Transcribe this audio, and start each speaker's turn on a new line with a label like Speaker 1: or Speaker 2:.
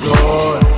Speaker 1: destroy.